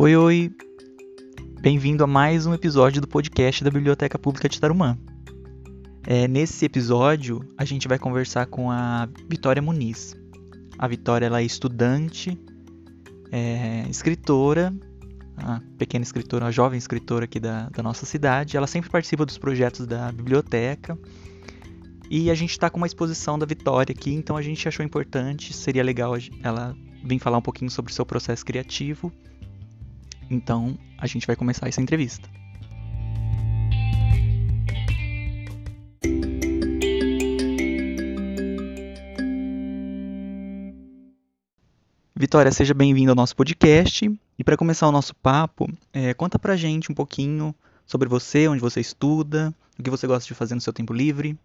Oi, oi! Bem-vindo a mais um episódio do podcast da Biblioteca Pública de Tarumã. É, nesse episódio, a gente vai conversar com a Vitória Muniz. A Vitória ela é estudante, é, escritora, uma pequena escritora, uma jovem escritora aqui da, da nossa cidade. Ela sempre participa dos projetos da biblioteca. E a gente está com uma exposição da Vitória aqui, então a gente achou importante, seria legal ela vir falar um pouquinho sobre o seu processo criativo então, a gente vai começar essa entrevista. Vitória, seja bem-vindo ao nosso podcast. E para começar o nosso papo, é, conta pra gente um pouquinho sobre você, onde você estuda, o que você gosta de fazer no seu tempo livre.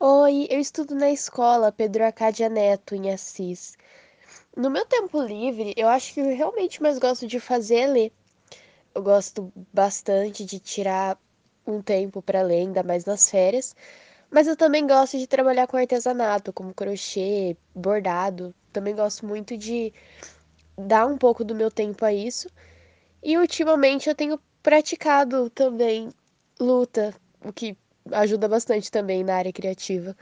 Oi, eu estudo na escola Pedro Acádia Neto, em Assis. No meu tempo livre, eu acho que eu realmente mais gosto de fazer é ler. Eu gosto bastante de tirar um tempo para ler, ainda mais nas férias. Mas eu também gosto de trabalhar com artesanato, como crochê, bordado. Também gosto muito de dar um pouco do meu tempo a isso. E ultimamente eu tenho praticado também luta, o que ajuda bastante também na área criativa.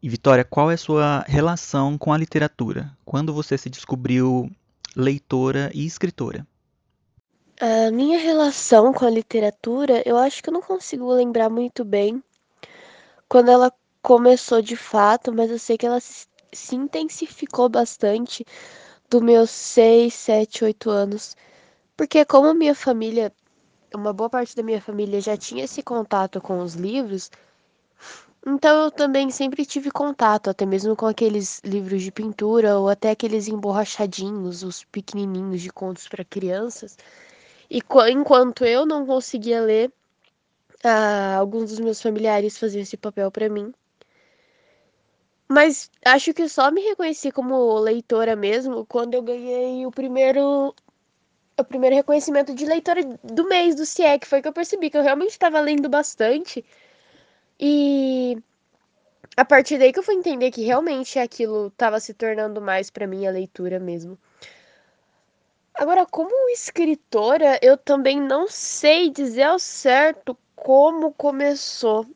E Vitória, qual é a sua relação com a literatura? Quando você se descobriu leitora e escritora? A minha relação com a literatura, eu acho que eu não consigo lembrar muito bem quando ela começou de fato, mas eu sei que ela se intensificou bastante dos meus 6, 7, 8 anos. Porque como minha família, uma boa parte da minha família já tinha esse contato com os livros, então eu também sempre tive contato, até mesmo com aqueles livros de pintura ou até aqueles emborrachadinhos, os pequenininhos de contos para crianças. E enquanto eu não conseguia ler, ah, alguns dos meus familiares faziam esse papel para mim. Mas acho que só me reconheci como leitora mesmo quando eu ganhei o primeiro o primeiro reconhecimento de leitora do mês do CIEC. Foi que eu percebi que eu realmente estava lendo bastante e a partir daí que eu fui entender que realmente aquilo estava se tornando mais para mim a leitura mesmo. Agora, como escritora, eu também não sei dizer ao certo como começou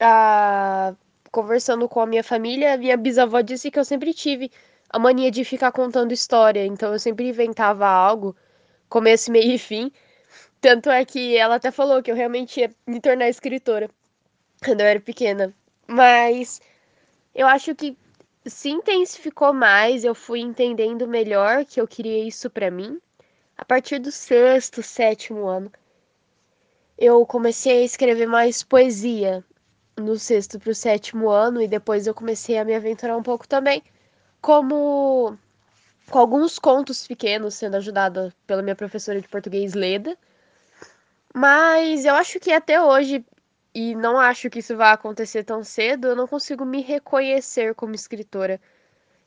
a conversando com a minha família, minha bisavó disse que eu sempre tive a mania de ficar contando história, então eu sempre inventava algo, começo, meio e fim. Tanto é que ela até falou que eu realmente ia me tornar escritora quando eu era pequena. Mas eu acho que se intensificou mais, eu fui entendendo melhor que eu queria isso para mim. A partir do sexto, sétimo ano, eu comecei a escrever mais poesia no sexto para o sétimo ano e depois eu comecei a me aventurar um pouco também, como com alguns contos pequenos, sendo ajudada pela minha professora de português Leda. Mas eu acho que até hoje e não acho que isso vai acontecer tão cedo, eu não consigo me reconhecer como escritora.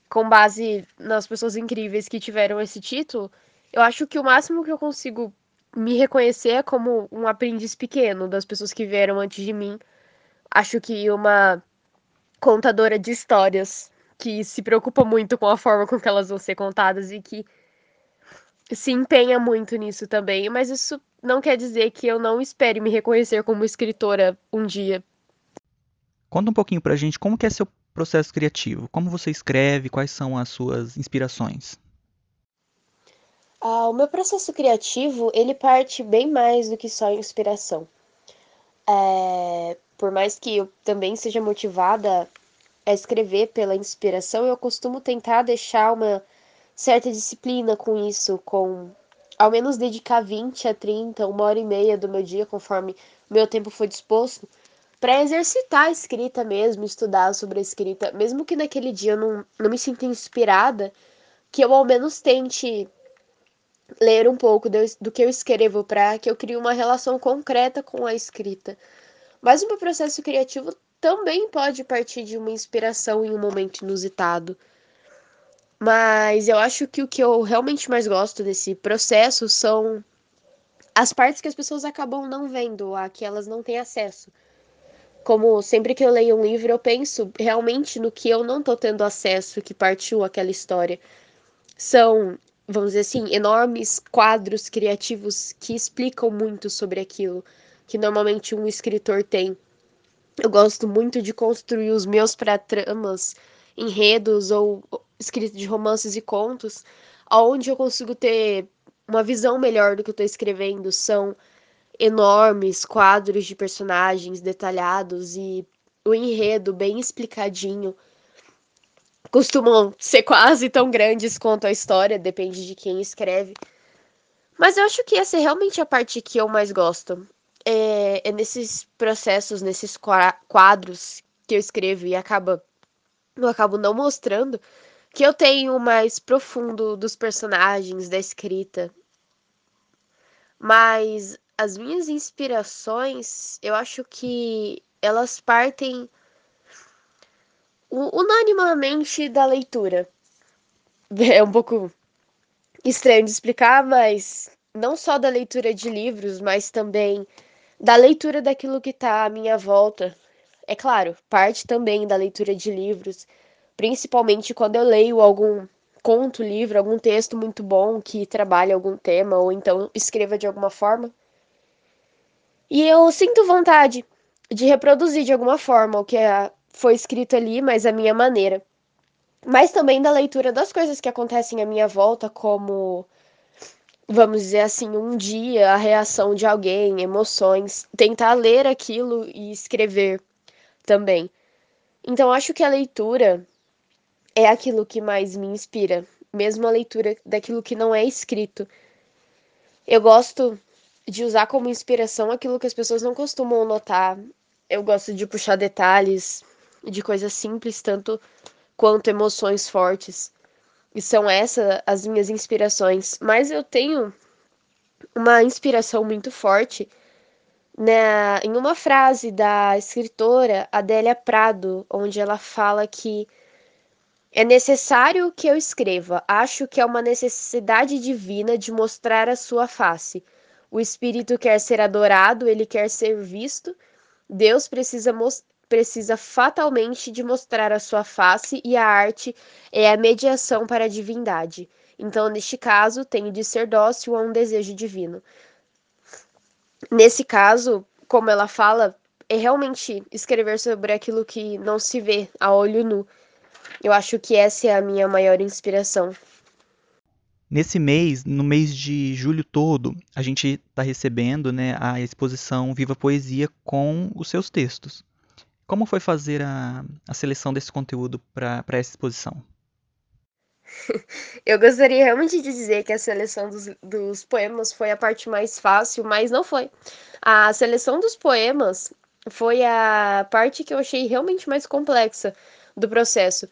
Com base nas pessoas incríveis que tiveram esse título, eu acho que o máximo que eu consigo me reconhecer é como um aprendiz pequeno das pessoas que vieram antes de mim. Acho que uma contadora de histórias que se preocupa muito com a forma com que elas vão ser contadas e que se empenha muito nisso também, mas isso não quer dizer que eu não espere me reconhecer como escritora um dia. Conta um pouquinho pra gente como que é seu processo criativo, como você escreve, quais são as suas inspirações. Ah, o meu processo criativo, ele parte bem mais do que só inspiração. É, por mais que eu também seja motivada a escrever pela inspiração, eu costumo tentar deixar uma certa disciplina com isso, com ao menos dedicar 20 a 30, uma hora e meia do meu dia, conforme meu tempo foi disposto, para exercitar a escrita mesmo, estudar sobre a escrita, mesmo que naquele dia eu não, não me sinta inspirada, que eu ao menos tente ler um pouco do, do que eu escrevo para que eu crie uma relação concreta com a escrita. Mas o meu processo criativo também pode partir de uma inspiração em um momento inusitado. Mas eu acho que o que eu realmente mais gosto desse processo são as partes que as pessoas acabam não vendo, a que elas não têm acesso. Como sempre que eu leio um livro, eu penso realmente no que eu não tô tendo acesso, que partiu aquela história. São vamos dizer assim, enormes quadros criativos que explicam muito sobre aquilo que normalmente um escritor tem. Eu gosto muito de construir os meus pré-tramas, enredos ou escrito de romances e contos, onde eu consigo ter uma visão melhor do que eu estou escrevendo. São enormes quadros de personagens detalhados e o enredo bem explicadinho. Costumam ser quase tão grandes quanto a história, depende de quem escreve. Mas eu acho que essa é realmente a parte que eu mais gosto. É, é nesses processos, nesses quadros que eu escrevo e acaba, eu acabo não mostrando, que eu tenho mais profundo dos personagens, da escrita. Mas as minhas inspirações, eu acho que elas partem unanimamente da leitura. É um pouco estranho de explicar, mas não só da leitura de livros, mas também da leitura daquilo que está à minha volta. É claro, parte também da leitura de livros, principalmente quando eu leio algum conto, livro, algum texto muito bom que trabalha algum tema ou então escreva de alguma forma. E eu sinto vontade de reproduzir de alguma forma o que é, foi escrito ali, mas a minha maneira. Mas também da leitura das coisas que acontecem à minha volta, como, vamos dizer assim, um dia, a reação de alguém, emoções, tentar ler aquilo e escrever também. Então, acho que a leitura é aquilo que mais me inspira, mesmo a leitura daquilo que não é escrito. Eu gosto de usar como inspiração aquilo que as pessoas não costumam notar. Eu gosto de puxar detalhes de coisas simples, tanto quanto emoções fortes. E são essas as minhas inspirações. Mas eu tenho uma inspiração muito forte né, em uma frase da escritora Adélia Prado, onde ela fala que é necessário que eu escreva. Acho que é uma necessidade divina de mostrar a sua face. O espírito quer ser adorado, ele quer ser visto. Deus precisa precisa fatalmente de mostrar a sua face e a arte é a mediação para a divindade. Então, neste caso, tenho de ser dócil a um desejo divino. Nesse caso, como ela fala, é realmente escrever sobre aquilo que não se vê a olho nu. Eu acho que essa é a minha maior inspiração. Nesse mês, no mês de julho todo, a gente está recebendo né, a exposição Viva Poesia com os seus textos. Como foi fazer a, a seleção desse conteúdo para essa exposição? Eu gostaria realmente de dizer que a seleção dos, dos poemas foi a parte mais fácil, mas não foi. A seleção dos poemas foi a parte que eu achei realmente mais complexa do processo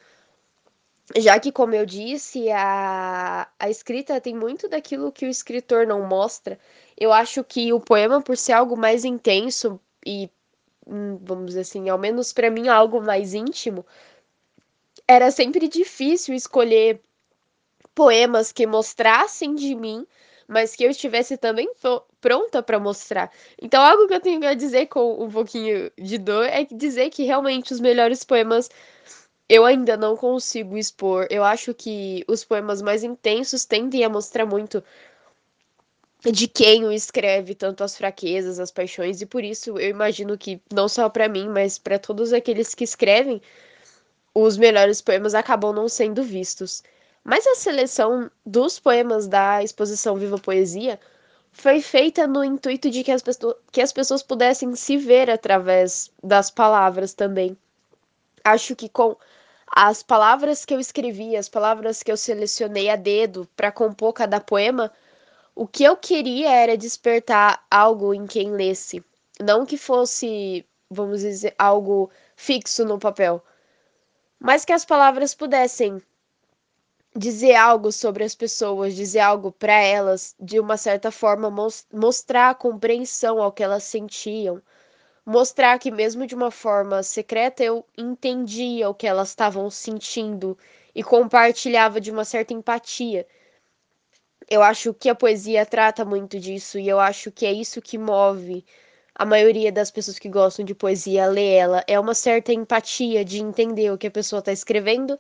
já que, como eu disse, a, a escrita tem muito daquilo que o escritor não mostra. Eu acho que o poema, por ser algo mais intenso e, hum, vamos dizer assim, ao menos para mim, algo mais íntimo, era sempre difícil escolher poemas que mostrassem de mim, mas que eu estivesse também pronta para mostrar. Então, algo que eu tenho a dizer com um pouquinho de dor é dizer que realmente os melhores poemas eu ainda não consigo expor. Eu acho que os poemas mais intensos tendem a mostrar muito de quem o escreve, tanto as fraquezas, as paixões, e por isso eu imagino que não só para mim, mas para todos aqueles que escrevem, os melhores poemas acabam não sendo vistos. Mas a seleção dos poemas da exposição Viva Poesia foi feita no intuito de que as, que as pessoas pudessem se ver através das palavras também. Acho que com as palavras que eu escrevi, as palavras que eu selecionei a dedo para compor cada poema, o que eu queria era despertar algo em quem lesse, não que fosse, vamos dizer, algo fixo no papel, mas que as palavras pudessem dizer algo sobre as pessoas, dizer algo para elas, de uma certa forma mostrar a compreensão ao que elas sentiam, mostrar que mesmo de uma forma secreta eu entendia o que elas estavam sentindo e compartilhava de uma certa empatia. Eu acho que a poesia trata muito disso e eu acho que é isso que move a maioria das pessoas que gostam de poesia a ler ela. É uma certa empatia de entender o que a pessoa está escrevendo,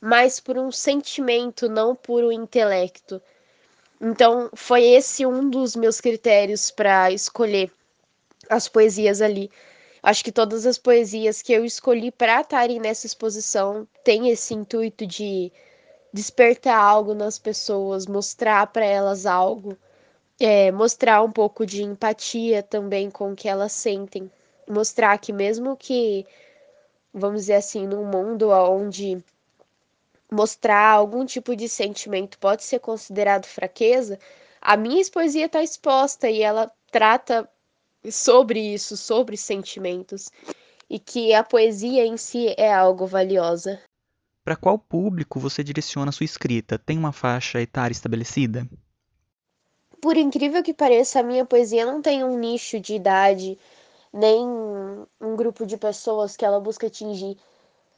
mas por um sentimento, não por um intelecto. Então, foi esse um dos meus critérios para escolher as poesias ali. Acho que todas as poesias que eu escolhi para estarem nessa exposição têm esse intuito de despertar algo nas pessoas, mostrar para elas algo, é, mostrar um pouco de empatia também com o que elas sentem, mostrar que mesmo que, vamos dizer assim, num mundo onde mostrar algum tipo de sentimento pode ser considerado fraqueza, a minha poesia está exposta e ela trata sobre isso, sobre sentimentos, e que a poesia em si é algo valiosa. Para qual público você direciona sua escrita? Tem uma faixa etária estabelecida? Por incrível que pareça, a minha poesia não tem um nicho de idade, nem um grupo de pessoas que ela busca atingir.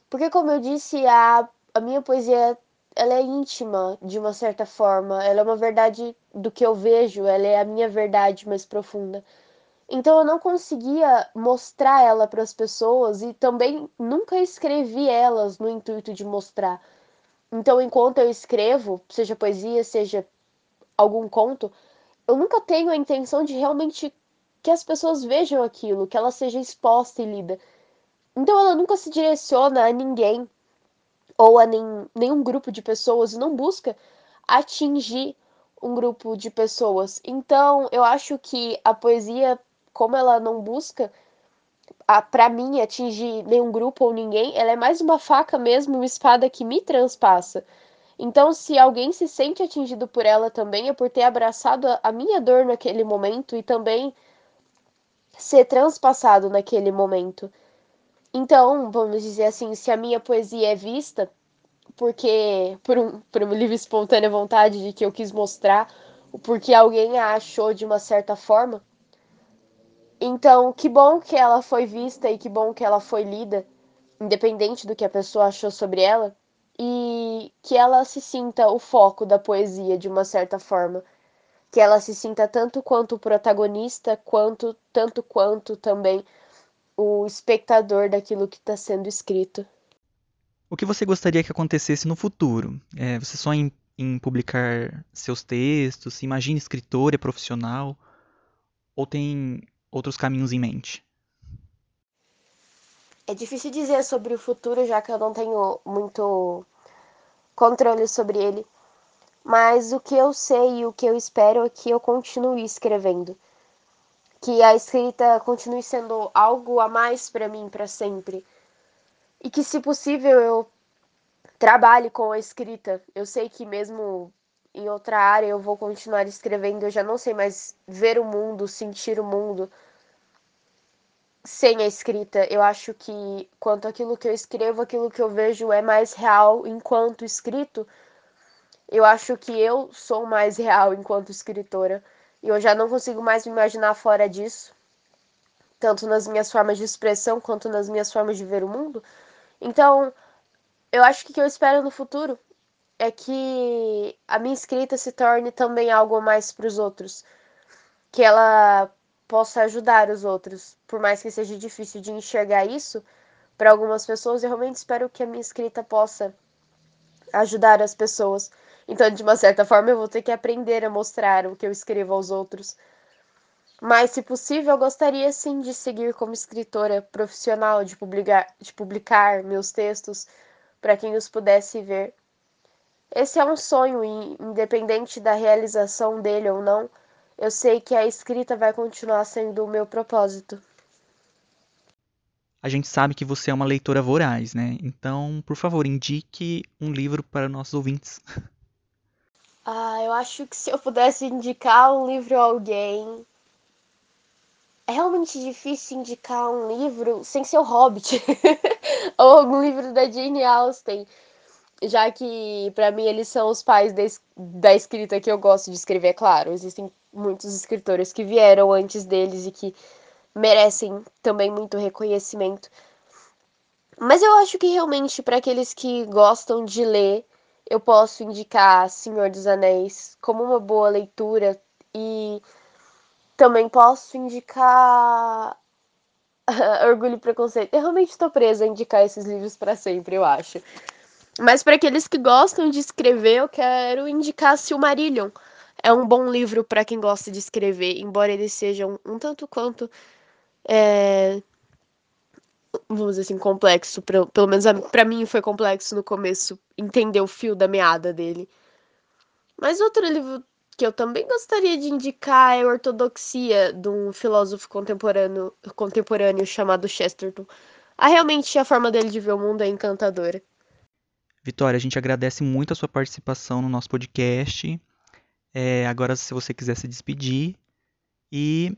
Porque, como eu disse, a, a minha poesia ela é íntima, de uma certa forma. Ela é uma verdade do que eu vejo, ela é a minha verdade mais profunda. Então eu não conseguia mostrar ela para as pessoas e também nunca escrevi elas no intuito de mostrar. Então, enquanto eu escrevo, seja poesia, seja algum conto, eu nunca tenho a intenção de realmente que as pessoas vejam aquilo, que ela seja exposta e lida. Então, ela nunca se direciona a ninguém ou a nem, nenhum grupo de pessoas, não busca atingir um grupo de pessoas. Então, eu acho que a poesia como ela não busca para mim atingir nenhum grupo ou ninguém, ela é mais uma faca mesmo, uma espada que me transpassa. Então, se alguém se sente atingido por ela também, é por ter abraçado a, minha dor naquele momento e também ser transpassado naquele momento. Então, vamos dizer assim, se a minha poesia é vista porque por um, por uma livre espontânea vontade de que eu quis mostrar, porque alguém a achou de uma certa forma, então, que bom que ela foi vista e que bom que ela foi lida, independente do que a pessoa achou sobre ela, e que ela se sinta o foco da poesia de uma certa forma, que ela se sinta tanto quanto o protagonista, quanto tanto quanto também o espectador daquilo que está sendo escrito. O que você gostaria que acontecesse no futuro? É, você só em, em publicar seus textos? Se imagina escritor, é profissional? Ou tem outros caminhos em mente? É difícil dizer sobre o futuro, já que eu não tenho muito controle sobre ele. Mas o que eu sei e o que eu espero é que eu continue escrevendo. Que a escrita continue sendo algo a mais para mim para sempre. E que, se possível, eu trabalhe com a escrita. Eu sei que, mesmo em outra área eu vou continuar escrevendo, eu já não sei mais ver o mundo, sentir o mundo sem a escrita. Eu acho que quanto aquilo que eu escrevo, aquilo que eu vejo é mais real enquanto escrito. Eu acho que eu sou mais real enquanto escritora. E eu já não consigo mais me imaginar fora disso, tanto nas minhas formas de expressão quanto nas minhas formas de ver o mundo. Então, eu acho que o que eu espero no futuro é que a minha escrita se torne também algo mais para os outros, que ela possa ajudar os outros, por mais que seja difícil de enxergar isso para algumas pessoas, eu realmente espero que a minha escrita possa ajudar as pessoas. Então, de uma certa forma, eu vou ter que aprender a mostrar o que eu escrevo aos outros. Mas, se possível, eu gostaria sim de seguir como escritora profissional, de publicar, de publicar meus textos para quem os pudesse ver esse é um sonho e, independente da realização dele ou não, eu sei que a escrita vai continuar sendo o meu propósito. A gente sabe que você é uma leitora voraz, né? Então, por favor, indique um livro para nossos ouvintes. Ah, eu acho que se eu pudesse indicar um livro a alguém. É realmente difícil indicar um livro sem ser o Hobbit. ou algum livro da Jane Austen já que para mim eles são os pais da, da escrita que eu gosto de escrever, é claro. Existem muitos escritores que vieram antes deles e que merecem também muito reconhecimento. Mas eu acho que realmente para aqueles que gostam de ler, eu posso indicar Senhor dos Anéis como uma boa leitura e também posso indicar Orgulho e Preconceito. Eu realmente estou presa a indicar esses livros para sempre, eu acho. Mas para aqueles que gostam de escrever, eu quero indicar Silmarillion. é um bom livro para quem gosta de escrever, embora ele seja um, um tanto quanto. É, vamos dizer assim, complexo. Pra, pelo menos para mim foi complexo no começo entender o fio da meada dele. Mas outro livro que eu também gostaria de indicar é Ortodoxia, de um filósofo contemporâneo, contemporâneo chamado Chesterton. Ah, realmente a forma dele de ver o mundo é encantadora. Vitória, a gente agradece muito a sua participação no nosso podcast. É, agora, se você quiser se despedir e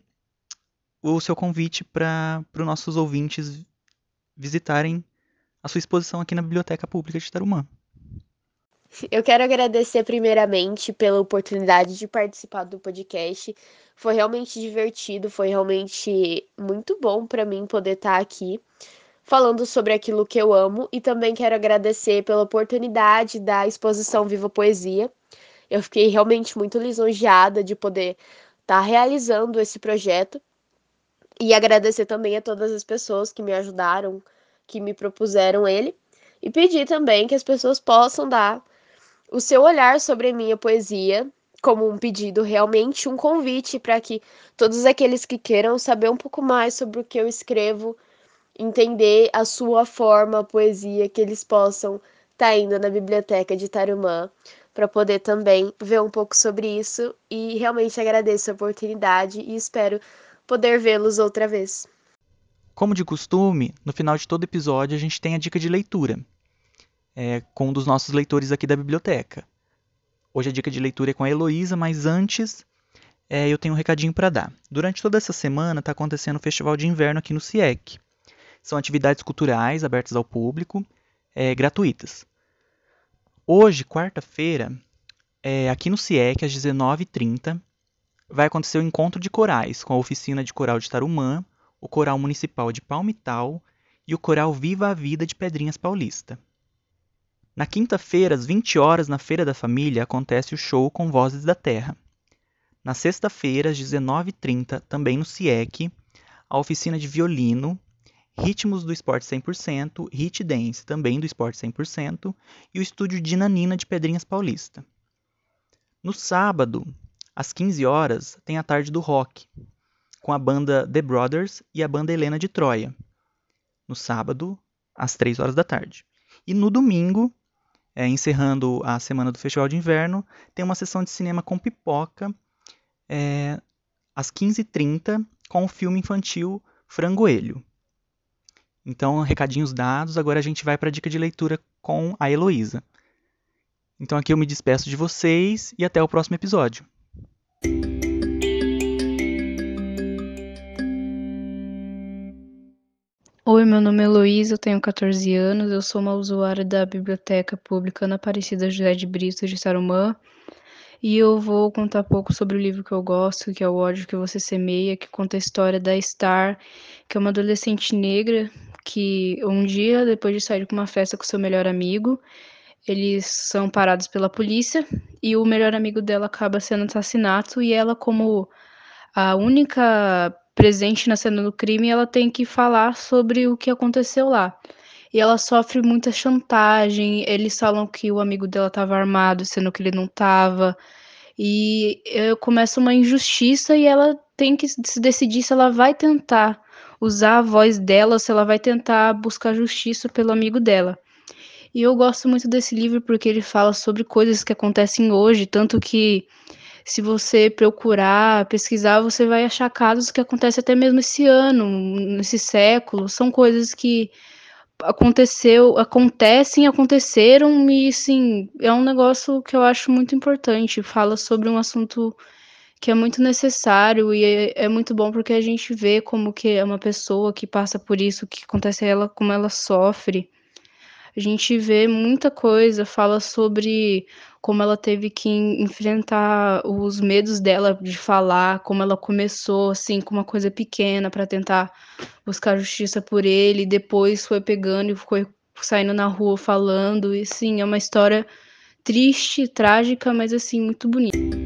o seu convite para os nossos ouvintes visitarem a sua exposição aqui na Biblioteca Pública de Tarumã. Eu quero agradecer primeiramente pela oportunidade de participar do podcast. Foi realmente divertido, foi realmente muito bom para mim poder estar aqui falando sobre aquilo que eu amo e também quero agradecer pela oportunidade da exposição Viva Poesia. Eu fiquei realmente muito lisonjeada de poder estar tá realizando esse projeto e agradecer também a todas as pessoas que me ajudaram, que me propuseram ele e pedir também que as pessoas possam dar o seu olhar sobre a minha poesia como um pedido, realmente um convite para que todos aqueles que queiram saber um pouco mais sobre o que eu escrevo, entender a sua forma, a poesia, que eles possam estar tá indo na biblioteca de Tarumã para poder também ver um pouco sobre isso e realmente agradeço a oportunidade e espero poder vê-los outra vez. Como de costume, no final de todo episódio a gente tem a dica de leitura é, com um dos nossos leitores aqui da biblioteca. Hoje a dica de leitura é com a Heloísa, mas antes é, eu tenho um recadinho para dar. Durante toda essa semana está acontecendo o Festival de Inverno aqui no CIEC. São atividades culturais abertas ao público, é, gratuitas. Hoje, quarta-feira, é, aqui no CIEC, às 19h30, vai acontecer o encontro de corais com a oficina de coral de Tarumã, o coral municipal de Palmital e o coral Viva a Vida de Pedrinhas Paulista. Na quinta-feira, às 20 horas, na Feira da Família, acontece o show com Vozes da Terra. Na sexta-feira, às 19h30, também no CIEC, a oficina de violino, Ritmos do Esporte 100%, Hit Dance, também do Esporte 100%, e o estúdio Dinanina de Pedrinhas Paulista. No sábado, às 15 horas, tem a tarde do rock, com a banda The Brothers e a banda Helena de Troia. No sábado, às 3 horas da tarde. E no domingo, é, encerrando a semana do Festival de Inverno, tem uma sessão de cinema com pipoca é, às 15h30 com o filme infantil Frangoelho. Então, recadinhos dados, agora a gente vai para a dica de leitura com a Heloísa. Então aqui eu me despeço de vocês e até o próximo episódio. Oi, meu nome é Heloísa, eu tenho 14 anos, eu sou uma usuária da Biblioteca Pública Ana Aparecida José de Brito de Tarumã, e eu vou contar pouco sobre o livro que eu gosto, que é O ódio que você semeia, que conta a história da Star, que é uma adolescente negra que um dia, depois de sair com uma festa com seu melhor amigo, eles são parados pela polícia e o melhor amigo dela acaba sendo assassinato e ela como a única presente na cena do crime, ela tem que falar sobre o que aconteceu lá. E ela sofre muita chantagem, eles falam que o amigo dela estava armado, sendo que ele não estava. E eh, começa uma injustiça e ela tem que se decidir se ela vai tentar usar a voz dela, se ela vai tentar buscar justiça pelo amigo dela. E eu gosto muito desse livro porque ele fala sobre coisas que acontecem hoje, tanto que se você procurar, pesquisar, você vai achar casos que acontecem até mesmo esse ano, nesse século. São coisas que aconteceu, acontecem, aconteceram e sim, é um negócio que eu acho muito importante. Fala sobre um assunto que é muito necessário e é, é, muito bom porque a gente vê como que é uma pessoa que passa por isso, que acontece a ela, como ela sofre. A gente vê muita coisa, fala sobre como ela teve que enfrentar os medos dela de falar, como ela começou assim com uma coisa pequena para tentar buscar justiça por ele, depois foi pegando e foi saindo na rua falando, e sim, é uma história triste, trágica, mas assim muito bonita.